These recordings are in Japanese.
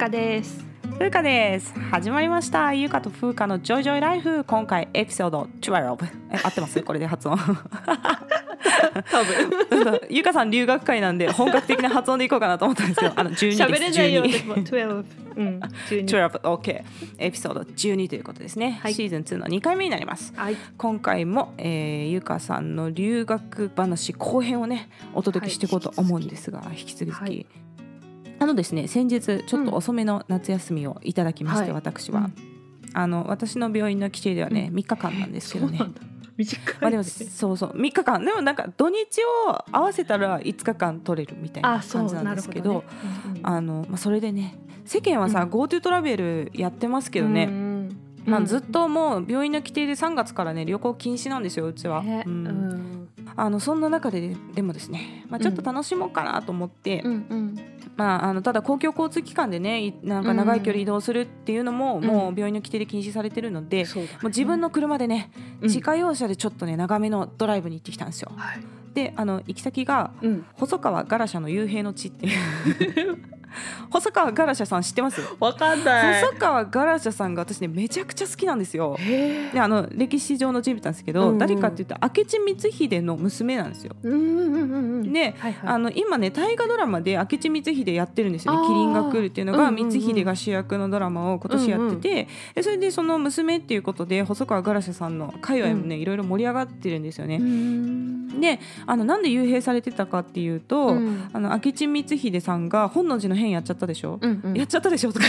かです。ふうかです。始まりました。ゆかとふうかのジョイジョイライフ。今回エピソード12え合ってます？これで発音。多分。ゆかさん留学会なんで本格的な発音でいこうかなと思ったんですよあの12です。喋れないよ12私も。12うん12 12 OK エピソード12ということですね、はい。シーズン2の2回目になります。はい。今回も、えー、ゆかさんの留学話後編をねお届けしていこうと思うんですが、引き続き、はいあのですね先日ちょっと遅めの夏休みをいただきまして、はい。私は、うん。あの私の病院の規定ではね、う3日間なんですけどね。短い。まあでもそうそう3日間。でもなんか土日を合わせたら5日間取れるみたいな感じなんですけどそれでね世間はさ、うん。GoTo トラベルやってますけどね、うんうんまあ、ずっともう病院の規定で3月からね旅行禁止なんですようちは、ね。ううんんあのそんな中ででもですね、まあ、ちょっと楽しもうかなと思って、うんうん。まあ、あのただ公共交通機関でねいなんか長い距離移動するっていうのも、うん。もう病院の規定で禁止されてるので、そうだね。もう自分の車でね、うん。自家用車でちょっとね長めのドライブに行ってきたんですよ。はい。であの行き先がうん。細川ガラシャの幽閉の地っていう 細川ガラシャさん知ってます？わかんない。細川ガラシャさんが私ねめちゃくちゃ好きなんですよ。であの歴史上の人物なんですけど、うんうん誰かって言ったら明智光秀の娘なんですよ。うんうんうんうんではいはい。あの今ね大河ドラマで明智光秀やってるんですよね。あー「麒麟が来る」っていうのがうんうんうん光秀が主役のドラマを今年やってて、でそれでその娘っていうことで細川ガラシャさんの界隈もね、いろいろ盛り上がってるんですよね。うん。であのなんで幽閉されてたかっていうと、うん。あの明智光秀さんが本能寺の変やっちゃったでしょ、うんうん。やっちゃったでしょ？とか。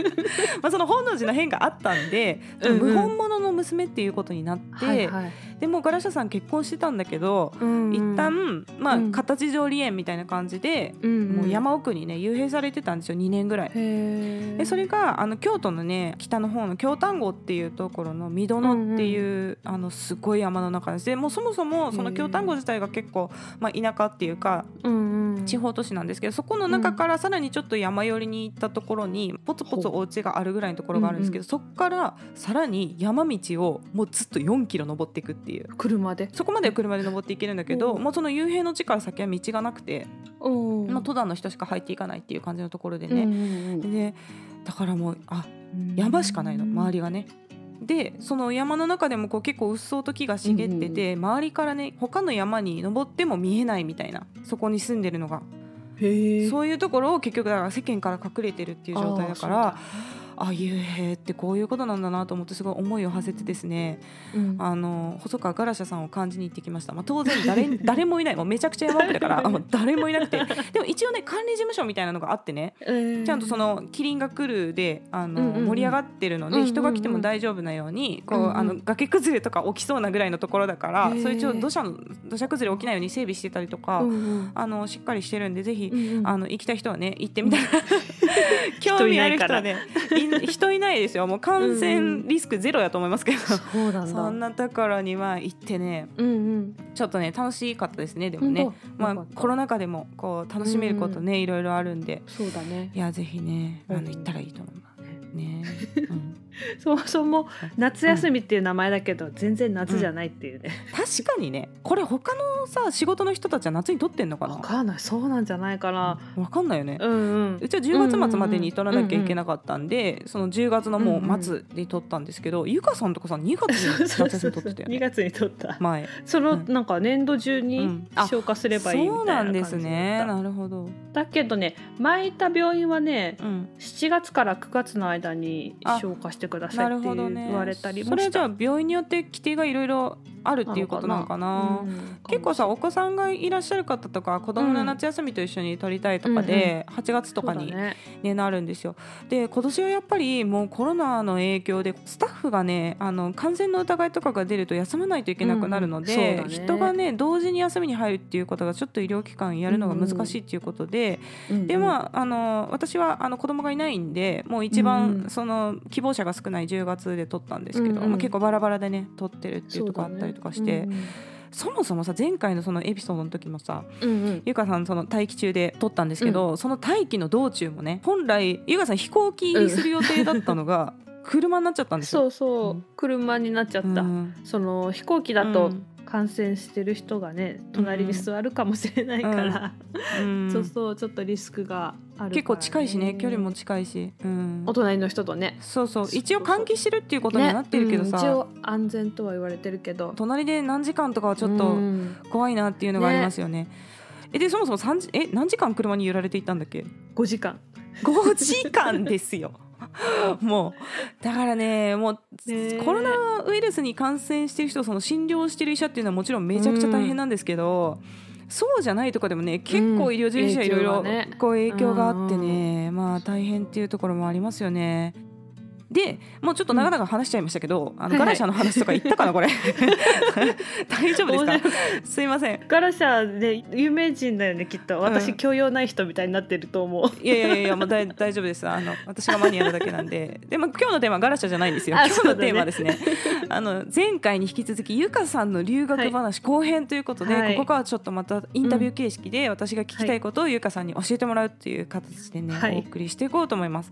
まあその本能寺の変があったんで、うんうん。無本物の娘っていうことになって、はいはいでもうガラシャさん結婚してたんだけど、うん一旦まあ、うん。形上離縁みたいな感じで、うんもう山奥にね幽閉されてたんですよ2年ぐらい。へでそれがあの京都のね北の方の京丹後っていうところの三殿っていう、あのすごい山の中です。でもうそもそもその京丹後自体が結構、まあ、田舎っていうかうんうん。地方都市なんですけどそこの中からさらにちょっと山寄りに行ったところにポツポツお家があるぐらいのところがあるんですけど、そこからさらに山道をもうずっと4キロ登っていくっていう車で？そこまでは車で登っていけるんだけど、うん。もうその幽閉の地から先は道がなくて、う。んまあ、登山の人しか入っていかないっていう感じのところでね、んでだからもうあうん。山しかないの周りがね。でその山の中でもこう結構うっそうと木が茂ってて、周りからね他の山に登っても見えないみたいなそこに住んでるのが。そういうところを結局だから世間から隠れてるっていう状態だからああ幽閉ってこういうことなんだなと思ってすごい思いを馳せてですねそうなん。だあの細川ガラシャさんを感じに行ってきました、まあ、当然誰 誰もいない。もうめちゃくちゃ山奥だからあもう誰もいなくて。でも一応ね管理事務所みたいなのがあってね。うん。ちゃんとそのキリンが来るであの、うんうんうん。盛り上がってるので、人が来ても大丈夫なようにこう、うんうん。あの崖崩れとか起きそうなぐらいのところだからへー。それ一応土砂の土砂崩れ起きないように整備してたりとか、うんうん。あのしっかりしてるんでぜひ、うんうん。あの行きたい人はね行ってみたら 興味ある人はねい人いないですよ。もう感染リスクゼロやと思いますけど、そうなんだ。そんなところには行ってねうんうん。ちょっとね楽しかったですねでもね。まあコロナ禍でもこう楽しめることね、いろいろあるんで。そうだね。いやぜひねあうんの行ったらいいと思う。ね、うん、そもそも夏休みっていう名前だけど全然夏じゃないっていうね。確かにね。これ他のさ仕事の人たちは夏に取ってんのかな？わかんない。そうなんじゃないかな。わかんないよね、うんうん。うちは10月末までに取らなきゃいけなかったんで、その10月のもう末で取ったんですけど、ゆかさんとかさ2月に夏休み取ってたよ2ね 月に取った。前。そのうん。なんか年度中うに消化すればいいみそうたな感じだった。ないんですね。なるほど、だけどね前いた病院はねうん、7月から9月の間に消化してくださいってなるほどね。言われたりもした。それじゃあ病院によって規定がいろいろあるっていうことなのかな。結構さお子さんがいらっしゃる方とか子供の夏休みと一緒に取りたいとかで、うん、8月とかにね、ねなるんですよ。で今年はやっぱりもうコロナの影響でスタッフがねあの感染の疑いとかが出ると休まないといけなくなるので、うんね、人がね同時に休みに入るっていうことがちょっと医療機関やるのが難しいっていうことで、うん、でまああの私はあの子供がいないんでもう一番その希望者が少ない10月で取ったんですけど、まあ、結構バラバラでね取ってるっていうとこあったりとかして。そもそもさ前回のそのエピソードの時もさ、うんうん、ゆかさんその待機中で撮ったんですけど、うん、その待機の道中もね本来ゆかさん飛行機入りする予定だったのが、車になっちゃったんですよ。そうそう、うん、車になっちゃった。うん、その飛行機だと感染してる人がね隣に座るかもしれないから、うん、そうそうちょっとリスクがね、結構近いしね距離も近いし、うん、お隣の人とね。そうそう。一応換気してるっていうことにはなってるけどさ、ね。うん、一応安全とは言われてるけど。隣で何時間とかはちょっと怖いなっていうのがありますよね。ね。えでそもそも3時え何時間車に揺られていたんだっけ？5時間。5時間ですよ。もう。だからねもうコロナウイルスに感染してる人その診療してる医者っていうのはもちろんめちゃくちゃ大変なんですけど、うん、そうじゃないとこでもね結構医療従事者いろいろこう影響があってね、まあ大変っていうところもありますよね。でもうちょっと長々話しちゃいましたけど、うん、あのガラシャの話とか言ったかな、これ。大丈夫ですか？すいません。ガラシャで有名人だよねきっと。私、教養ない人みたいになってると思う。いやいやいやもう大大丈夫です。あの私がマニアなだけなんで。でも今日のテーマガラシャじゃないんですよ。今日のテーマですね。あの前回に引き続きゆかさんの留学話後編ということで、はい、ここからちょっとまたインタビュー形式で私が聞きたいことをゆかさんに教えてもらうっていう形でね、はい、お送りしていこうと思います。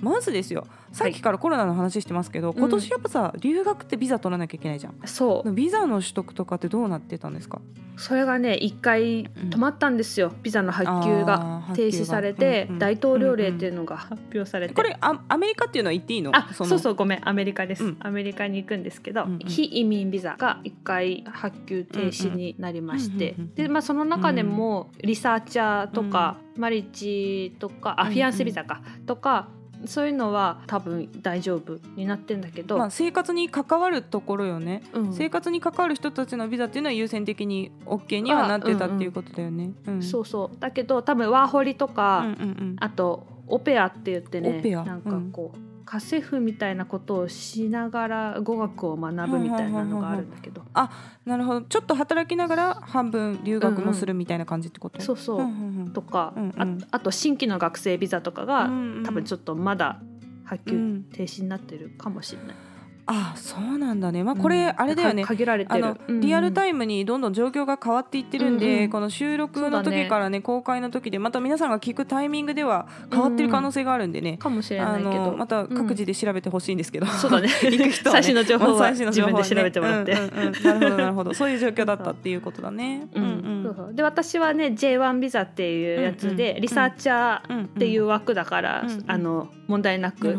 まずですよ。さっきからからコロナの話してますけど、今年やっぱさ留学ってビザ取らなきゃいけないじゃん。そう。ビザの取得とかってどうなってたんですか？それがね一回止まったんですよ、うん、ビザの発給が停止されて、うんうん、大統領令っていうのが発表されて、これアアメリカっていうのは言っていいの？あそうそうごめん。アメリカです、うん、アメリカに行くんですけど、うんうん、非移民ビザが一回発給停止になりまして、でまあその中でもリサーチャーとか、マリッジとかあフィアンセビザか。とかそういうのは多分大丈夫になってんだけど、まあ、生活に関わるところよね、うん、生活に関わる人たちのビザっていうのは優先的に OK にはなってたっていうことだよね。うん。うん、そうそう。だけど多分ワーホリとか、うんうんうん、あとオペアって言ってね。なんかこう、家政婦みたいなことをしながら語学を学ぶみたいなのがあるんだけど、あなるほど。ちょっと働きながら半分留学もするみたいな感じってこと、うんうん、そう。そう、とか、うんうん、ああと新規の学生ビザとかが、うんうん、多分ちょっとまだ発給停止になってるかもしれない。あそうなんだね、まあ、これあれだよね、限られてる。リアルタイムにどんどん状況が変わっていってるんで、うん。うん、この収録の時からね、ね、公開の時でまた皆さんが聞くタイミングでは変わってる可能性があるんでね、うん、かもしれないけど。また各自で調べてほしいんですけど、うん、そうだね。行く人は、ね、最新の情報は自分で調べてもらって、うんうんうん、なるほどなるほど。そういう状況だったっていうことだね。うんうん、で私はね J1 ビザっていうやつで、リサーチャーっていう枠だから、あの問題なく。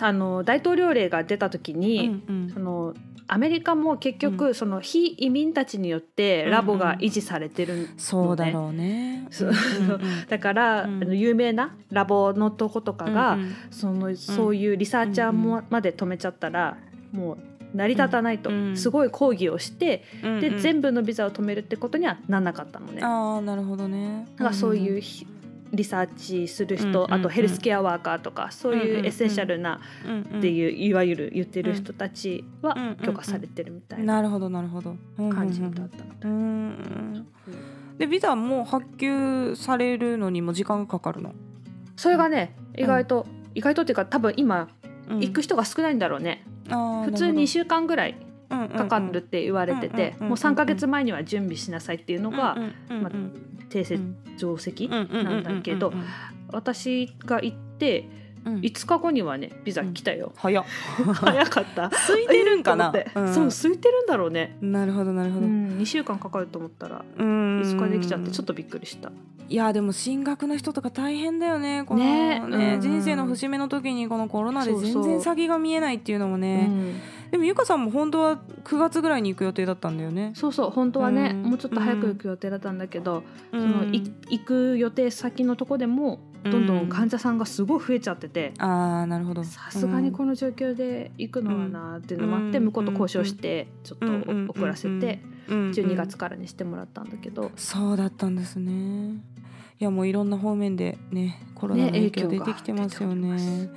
あの大統領令が出た時に、そのアメリカも結局、その非移民たちによってラボが維持されてるの、ね、そうだろうね。だから、あの有名なラボのとことかが、そのそういうリサーチャーも、まで止めちゃったらもう成り立たないと、すごい抗議をして、で全部のビザを止めるってことにはなんなかったのね。あなるほどね。だからそういう、リサーチする人、あとヘルスケアワーカーとかそういうエッセンシャルなっていういわゆる言ってる人たちは許可されてるみたいななるほどなるほど。感じだったのでビザも発給されるのにも時間がかかるの？それがね意外と、意外とっていうか多分今行く人が少ないんだろうね、普通2週間ぐらいかかるって言われててもう3か月前には準備しなさいっていうのが、まあ、定説定石なんだけど私が行って5日後にはねビザ来たよ、早 早かった。空いてるんかな、そう空いてるんだろうね。なるほどなるほど、う2週間かかると思ったら5日できちゃってちょっとびっくりした。いやでも進学の人とか大変だよねこのね、ね、人生の節目の時にこのコロナで全然先が見えないっていうのもね。でもゆかさんも本当は9月ぐらいに行く予定だったんだよね。そうそう本当はね、もうちょっと早く行く予定だったんだけど、その行く予定先のとこでもどんどん患者さんがすごい増えちゃってて、うん、あなるほど。さすがにこの状況で行くのはなっていうのもあって、向こうと交渉してちょっと遅らせて12月からにしてもらったんだけど、そうだったんですね。いやもういろんな方面でねコロナの影響出てきてますよね。ね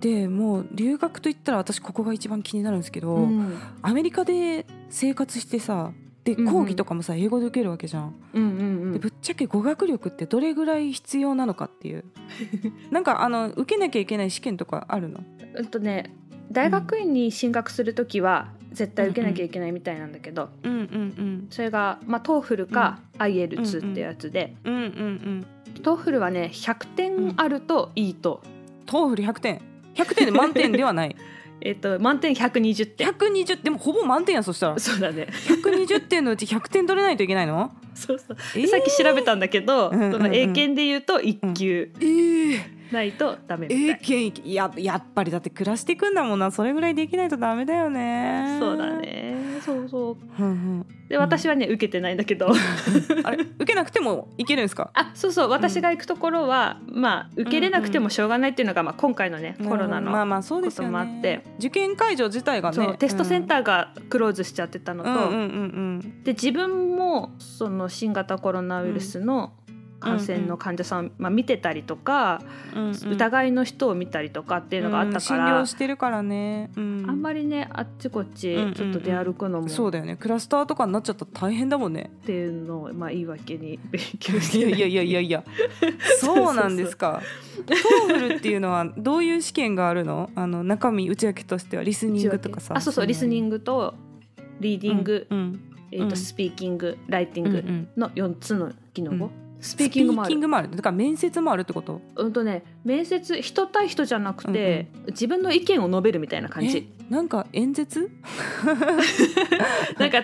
でもう留学といったら私ここが一番気になるんですけど、うん、アメリカで生活してさで講義とかもさ、英語で受けるわけじゃん。うんうんうん、でぶっちゃけ語学力ってどれぐらい必要なのかっていう。なんかあの受けなきゃいけない試験とかあるの？えっとね大学院に進学する時は絶対受けなきゃいけないみたいなんだけど、うんうんうん、それが、まあ、 TOEFL か IELTS ってやつで、うんうんうん、 TOEFL はね100点あるといいと。 TOEFL 100点。100点で満点ではない えっと満点120点。120でもほぼ満点やそしたら。そうだね。120点のうち100点取れないといけないの？そうそう、えー、さっき調べたんだけど、その英検で言うと1級、うん、えーないとダメみたい。英ややっぱりだって暮らしていくんだもんな。それぐらいできないとダメだよね。そうだね。そうそう。で私はね受けてないんだけど。あれ受けなくてもいけるんですか？あそうそう。私が行くところは、うん、まあ受けれなくてもしょうがないっていうのが、まあ、今回のねコロナのこともあって、受験会場自体がね。テストセンターがクローズしちゃってたのと、で自分もその新型コロナウイルスの、うん感染の患者さん、うんうん、まあ、見てたりとか、うんうん、疑いの人を見たりとかっていうのがあったから、うん、診療してるからね、うん、あんまりねあっちこっちちょっと出歩くのも、うんうんうん、そうだよね。クラスターとかになっちゃったら大変だもんね。っていうのを、まあ、言い訳に勉強して。いやいやいやいや そうなんですか。 TOEFL っていうのはどういう試験があるの？あの中身内訳としてはリスニングとかさ。あそうそう。リスニングとリーディング、うん。うん、えーとスピーキングライティングの4つの技能語、スピーキングもある。もある。だから面接もあるってこと？うんとね面接人対人じゃなくて、うんうん、自分の意見を述べるみたいな感じ。なんか演説？なんか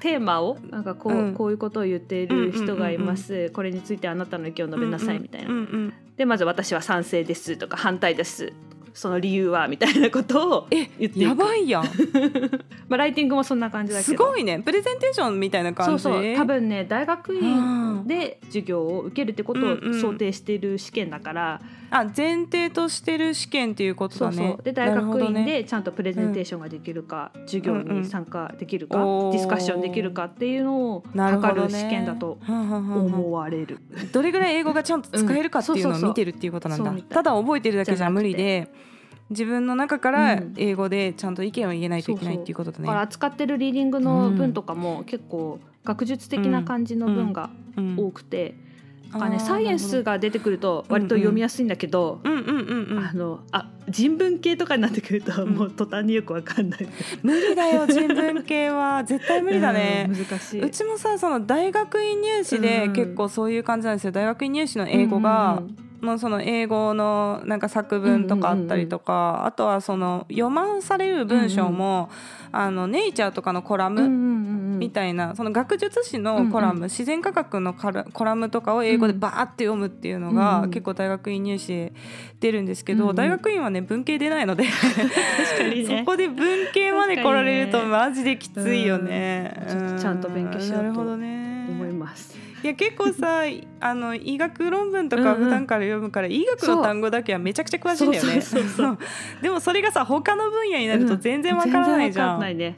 テーマをなんかこううん、こういうことを言っている人がいます、うんうんうんうん、これについてあなたの意見を述べなさいみたいな、うんうんうんうん、でまず私は賛成ですとか反対ですその理由はみたいなことを言っていく。やばいやん。まあライティングもそんな感じだけど。すごいね。プレゼンテーションみたいな感じ。そうそう。多分ね大学院で授業を受けるってことを想定している試験だから、うんうん、あ前提としてる試験っていうことだね。そうそう。で大学院でちゃんとプレゼンテーションができるか、うん、授業に参加できるか、うん。うん、ディスカッションできるかっていうのを測る試験だと思われる。どれぐらい英語がちゃんと使えるかっていうのを見てるっていうことなんだ、ただ覚えてるだけじゃ無理で自分の中から英語でちゃんと意見を言えないといけないっていうことだね。そうそう。扱ってるリーディングの文とかも結構学術的な感じの文が多くて。かね、サイエンスが出てくると割と読みやすいんだけどあのあ人文系とかになってくるともう途端によくわかんない、無理だよ人文系は。絶対無理だね、難しい。うちもさその大学院入試で結構そういう感じなんですよ。大学院入試の英語が、その英語のなんか作文とかあったりとか、あとはその読まされる文章も、あのネイチャーとかのコラムみたいな、その学術誌のコラム、自然科学のコラムとかを英語でバーって読むっていうのが、結構大学院入試で出るんですけど、大学院はね文系出ないのでそこで文系まで来られるとマジできついよね。ちゃんと勉強しようと思います。いや結構さあの医学論文とか普段から読むから、うんうん、医学の単語だけはめちゃくちゃ詳しいんだよね。でもそれがさ他の分野になると全然わからないじゃん。うん、ないね。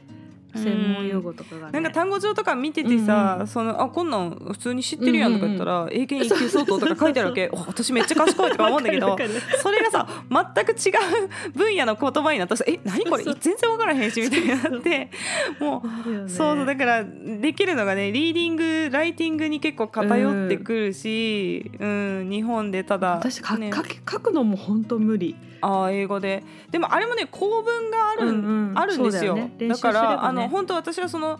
専門用語とかが、ね、なんか単語帳とか見ててさ、うんうん、そのあこんなん普通に知ってるやんとか言ったら、うんうん、英検一級相当とか書いてあるわけ。私めっちゃ賢いとか思うんだけどそれがさ全く違う分野の言葉になったらえ何これ？全然分からへんしみたいになってもう、ね、そうそうだからできるのがねリーディングライティングに結構偏ってくるし、うん、うん、日本でただ、ね、書くのも本当無理。あ英語で。でもあれもね構文がある,、うんうん、あるんですよ。だ,、ね、だから、ね、あの本当私はその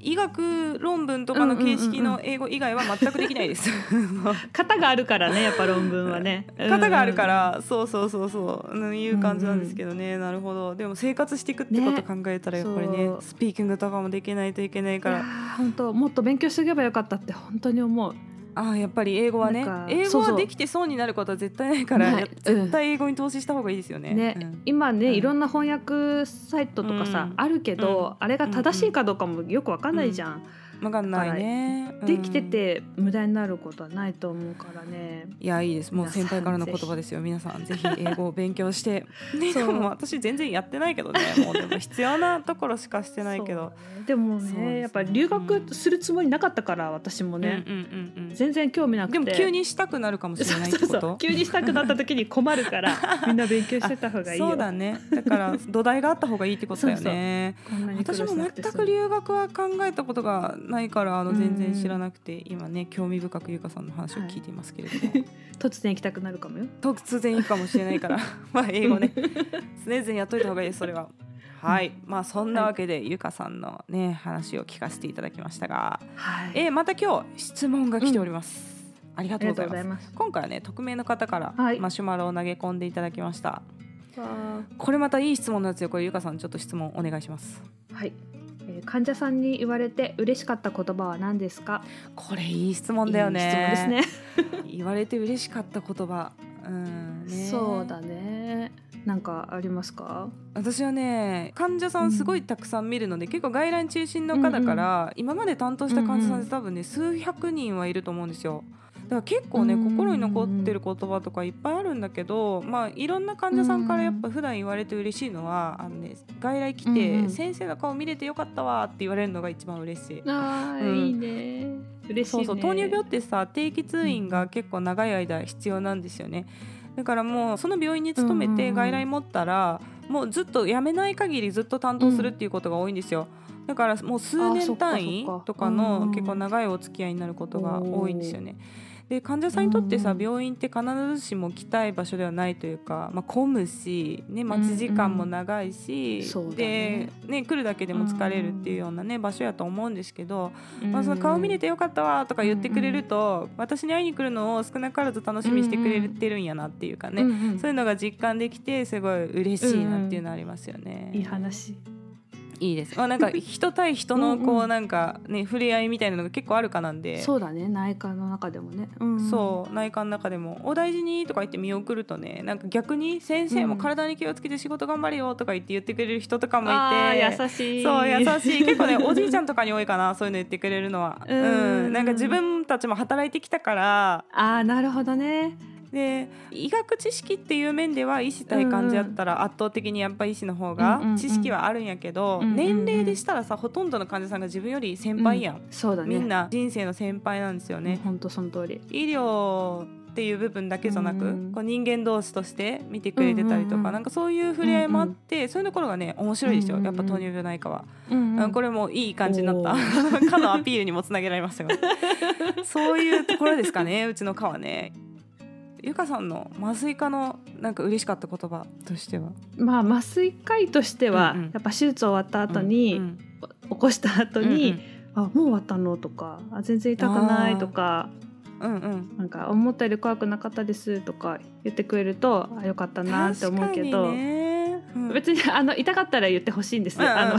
医学論文とかの形式の英語以外は全くできないです。型があるからねやっぱ論文はね。型があるからそうそうそうそう。いう感じなんですけどね、うんうん、なるほど。でも生活していくってこと考えたらやっぱりね、ね、スピーキングとかもできないといけないから。本当もっと勉強しておけばよかったって本当に思う。あやっぱり英語はね英語はできて損になることは絶対ないから絶対英語に投資した方がいいですよね。ね、うん、今ね、うん、いろんな翻訳サイトとかさ、うん、あるけど、あれが正しいかどうかもよくわかんないじゃん。分かんないね、できてて無駄になることはないと思うからね。いやいいです。もう先輩からの言葉ですよ。皆さんぜひ英語を勉強して。ね、でも私全然やってないけどね。もうでも必要なところしかしてないけど、ね、でもね、ね、やっぱり留学するつもりなかったから私もね、うんうんうんうん、全然興味なくて。でも急にしたくなるかもしれないってこと？急にしたくなった時に困るから みんな勉強してた方がいいよ。そうだね。だから土台があった方がいいってことだよね。私も全く留学は考えたことがないからあの全然知らなくて今ね興味深くゆかさんの話を聞いていますけれども、はい、突然行きたくなるかもよ。突然行くかもしれないから。まあ英語ね。常々やっといた方がいいですそれは。はい、まあそんなわけで、はい、ゆかさんのね話を聞かせていただきましたが、はい、えー、また今日質問が来ております、うん、ありがとうございます。今回はね匿名の方からマシュマロを投げ込んでいただきました、はい、これまたいい質問のやつよ。これゆかさんちょっと質問お願いします。はい患者さんに言われて嬉しかった言葉は何ですか？これいい質問だよね。いい質問ですね。言われて嬉しかった言葉。うんね。そうだね。なんかありますか？私はね患者さんすごいたくさん見るので、うん、結構外来中心の科だから、うんうん、今まで担当した患者さんって多分ね、数百人はいると思うんですよ。だから結構ね心に残ってる言葉とかいっぱいあるんだけど、まあ、いろんな患者さんからやっぱ普段言われて嬉しいのはあの、ね、外来来て、先生の顔見れてよかったわって言われるのが一番嬉しい。あ、うん、いいね。嬉しい、ね、そうそう糖尿病ってさ定期通院が結構長い間必要なんですよね。だからもうその病院に勤めて外来持ったら、もうずっと辞めない限りずっと担当するっていうことが多いんですよ。だからもう数年単位とかの結構長いお付き合いになることが多いんですよね。で患者さんにとってさ、病院って必ずしも来たい場所ではないというか、まあ、混むし、ね、待ち時間も長いし、うんうん、で、ね、来るだけでも疲れるっていうような、ね、場所やと思うんですけど、まあ、その顔見れてよかったわとか言ってくれると、私に会いに来るのを少なからず楽しみにしてくれてるんやなっていうかね、そういうのが実感できてすごい嬉しいなっていうのありますよね。いい話いいです。まあなんか人対人のこうなんかね触れ合いみたいなのが結構あるかなんで。そうだね内科の中でもね。うんうん、そう内科の中でもお大事にとか言って見送るとねなんか逆に先生も体に気をつけて仕事頑張れよとか言って言ってくれる人とかもいて。優しい。そう優しい結構ね おじいちゃんとかに多いかなそういうの言ってくれるのは。うん、なんか自分たちも働いてきたから。ああなるほどね。で医学知識っていう面では医師対患者やったら圧倒的にやっぱ医師の方が知識はあるんやけど、年齢でしたらさほとんどの患者さんが自分より先輩やん、そうだね、みんな人生の先輩なんですよね。本当その通り。医療っていう部分だけじゃなく、うん、こう人間同士として見てくれてたりとか、うんうん、なんかそういう触れ合いもあって、うんうん、そういうところがね面白いですよ、やっぱ糖尿病内科は、うんうん、これもいい感じになった。科 のアピールにもつなげられましたよ。そういうところですかねうちの科はねゆかさんの麻酔科のなんか嬉しかった言葉としては？まあ麻酔科医としては、うんうん、やっぱ手術終わった後に、うんうん、起こした後に、うんうん、あもう終わったの？とかあ全然痛くないとかうんうん、なんか思ったより怖くなかったですとか言ってくれるとあよかったなって思うけど、うん、別にあの痛かったら言ってほしいんです、うんうん、あの、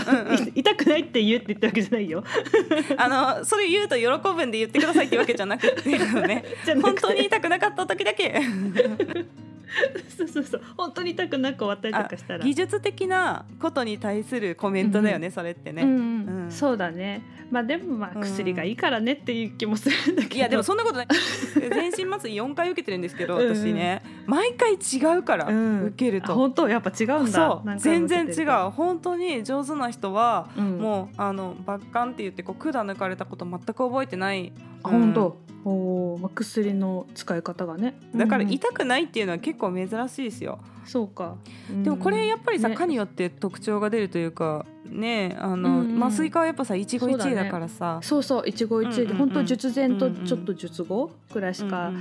痛くないって言うって言ったわけじゃないよ。あのそれ言うと喜ぶんで言ってくださいってわけじゃなくてね。本当に痛くなかった時だけ。そうそうそう。本当に痛くなく終わったりとかしたら。技術的なことに対するコメントだよね、うん、それってね、うん。うん、そうだね。まあでもまあ薬がいいからねっていう気もするんだけど、いやでもそんなことない。全身麻酔4回受けてるんですけど 私ね、毎回違うから、受けると。本当？やっぱ違うんだ。全然違う。本当に上手な人は、もうあの抜管って言ってこう管抜かれたこと全く覚えてない。あ、本当？おまあ、薬の使い方がね。だから痛くないっていうのは結構珍しいですよ、そうか、でもこれやっぱりさ、科によって特徴が出るというかねあの、麻酔科はやっぱさ一期一会だからさ。そうそう一期一会で、本当術前とちょっと術後くらいしか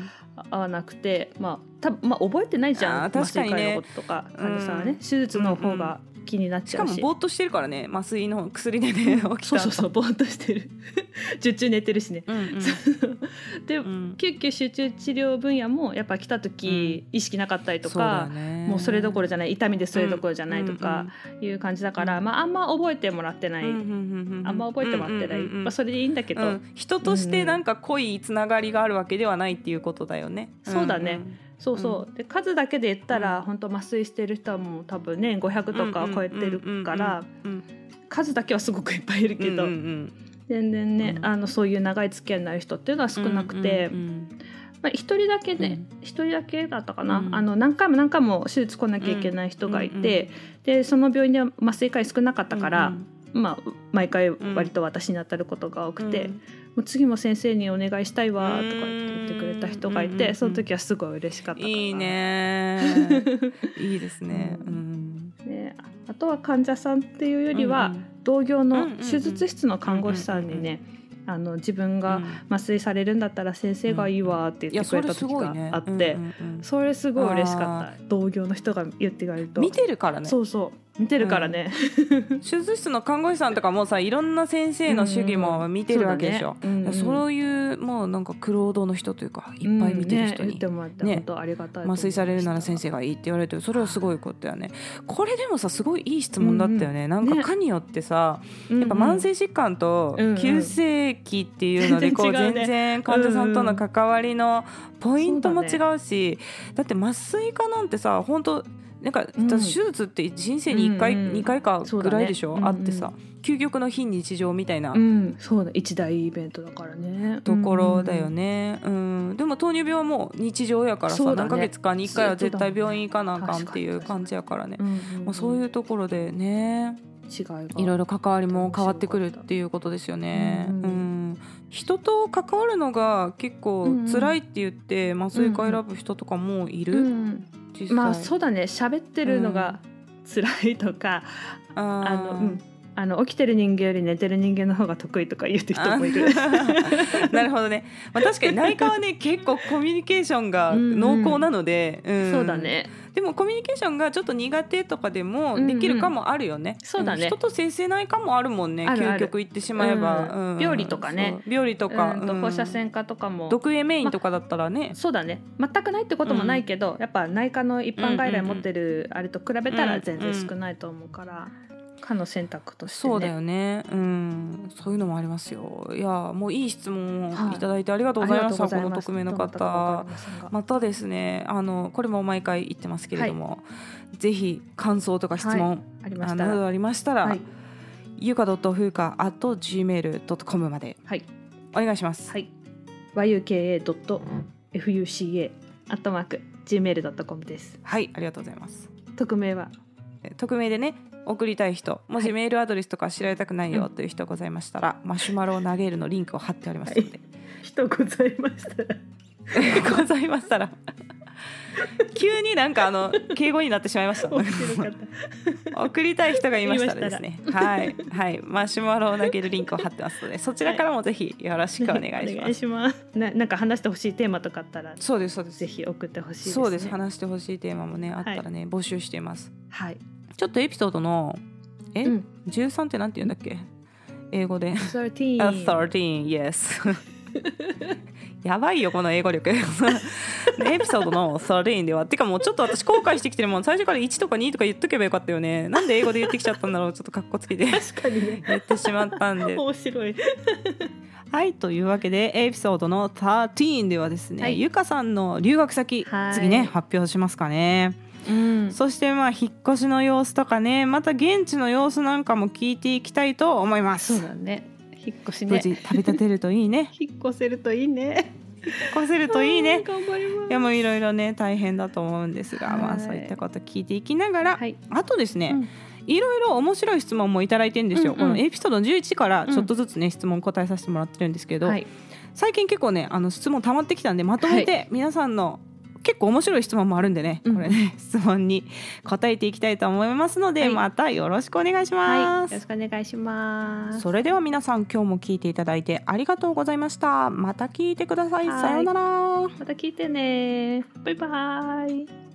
合わなくて、まあたまあ覚えてないじゃん。確かにね。のこととか患者さんはね、手術の方が気になっちゃうし。しかもぼーっとしてるからね。麻酔の薬でね、起きたそうそうそうぼーっとしてる。術中寝てるしね、うんうん、で、うん、救急集中治療分野もやっぱ来た時、意識なかったりとか、もうそれどころじゃない痛みでそれどころじゃないとかいう感じだから、まあ、あんま覚えてもらってない、あんま覚えてもらってない、まあ、それでいいんだけど、人としてなんか濃いつながりがあるわけではないっていうことだよね。そうだね、そうそう、で数だけで言ったら、うん、本当麻酔してる人はもう多分ね500とか超えてるから、数だけはすごくいっぱいいるけど、うんうんうん。全然ね、うん、あのそういう長い付き合いになる人っていうのは少なくて。うんうんうん。まあ、1人だけね、うん、1人だけだったかな、うん、あの何回も何回も手術来なきゃいけない人がいて、うんうん、でその病院では麻酔科医少なかったから、うんうん、まあ、毎回割と私に当たることが多くて、うん、もう次も先生にお願いしたいわとか言ってくれた人がいて、その時はすごい嬉しかったいいね。いいですね,、うん。ねあとは患者さんっていうよりは、同業の手術室の看護師さんにね、あの自分が麻酔されるんだったら先生がいいわって言ってくれた時があってそれすごい嬉しかった。同業の人が言ってくれると。見てるからね。そうそう見てるからね、うん、手術室の看護師さんとかもさいろんな先生の主義も見てるわけでしょ、うんうん、そういうもうなんかクロードの人というかいっぱい見てる人に、うんね、ねありがたい麻酔されるなら先生がいいって言われてそれはすごいことやね。これでもさすごいいい質問だったよね、うん、なんか科によってさ、ね、やっぱ慢性疾患と急性期っていうのでこう全然患者さんとの関わりのポイントも違うしだって麻酔科なんてさ本当なんか、うん、手術って人生に1回、うん、2回かぐらいでしょ、ね、あってさ、究極の非日常みたいな、うん、そうだ一大イベントだからね。ところだよね、うん、でも糖尿病はもう日常やからさ、ね、何ヶ月かに1回は絶対病院行かなあかんっていう感じやからね、まあ、そういうところでね。違いが。いろいろ関わりも変わってくるっていうことですよね。うん、うん、人と関わるのが結構辛いって言って麻酔科選ぶ人とかもいる、うんまあそうだね。喋ってるのが辛いとか、うん、あの、うん、あの起きてる人間より寝てる人間の方が得意とか言って人もいる。なるほどね、まあ、確かに内科はね 結構コミュニケーションが濃厚なので、うん、うん、そうだね。でもコミュニケーションがちょっと苦手とかでもできるかもあるよね、うんうん、そうだね人と先生ないかもあるもんね究極言ってしまえば、うん、病理とかね。病理とか、うん、放射線科とかも。毒影メインとかだったらね、ま、そうだね。全くないってこともないけど、やっぱ内科の一般外来持ってるあれと比べたら全然少ないと思うから、かの選択として、ね、そうだよね。うん。そういうのもありますよ。いやもういい質問をい。ただいてありがとうございました、はい、この匿名の方またですねあのこれも毎回言ってますけれども、はい、ぜひ感想とか質問、はい、ありましたら。ありましたら、はい、ゆか .fuka.gmail.com まで、はい、お願いします、はい、yuka.fuca アットマーク gmail.com です。はい。ありがとうございます。匿名は？匿名でね送りたい人もしメールアドレスとか知られたくないよという人ございましたら、はい、マシュマロを投げるのリンクを貼っておりますので、はい、人ございましたら。ございましたら急になんかあの敬語になってしまいました。送りたい人がいましたらですね。はい。はい。マシュマロを投げるリンクを貼ってますのでそちらからもぜひよろしくお願いします、お願いします。ななんか話してほしいテーマとかあったらそうですそうです。ぜひ送ってほしい、ね、そうです。話してほしいテーマもねあったらね、はい、募集しています。はいちょっとエピソードのえ、うん、13ってなんて言うんだっけ？英語で。13 13 yes. やばいよこの英語力。エピソードの13では。てかもうちょっと私後悔してきてるもん。最初から1とか2とか言っとけばよかったよね。なんで英語で言ってきちゃったんだろう？ちょっとかっこつけて。確かにね。言ってしまったんで。面白い。はいというわけでエピソードの13ではですね、はい、ゆかさんの留学先次ね発表しますかねうん、そしてまあ引っ越しの様子とかねまた現地の様子なんかも聞いていきたいと思います。そうだね。引っ越しね。無事旅立てるといいね。引っ越せるといいね。引っ越せるといいね。頑張ります。いやもういろいろね大変だと思うんですが、まあそういったこと聞いていきながら、はい、あとですね、うん。いろいろ面白い質問もいただいてるんですよ、うんうん、このエピソード11からちょっとずつね、うん、質問答えさせてもらってるんですけど、はい、最近結構ねあの質問溜まってきたんでまとめて皆さんの結構面白い質問もあるんでね、これね、質問に答えていきたいと思いますので、はい、またよろしくお願いします、はい、よろしくお願いします。それでは皆さん今日も聞いていただいてありがとうございました。また聞いてください。さようなら。また聞いてね。バイバイ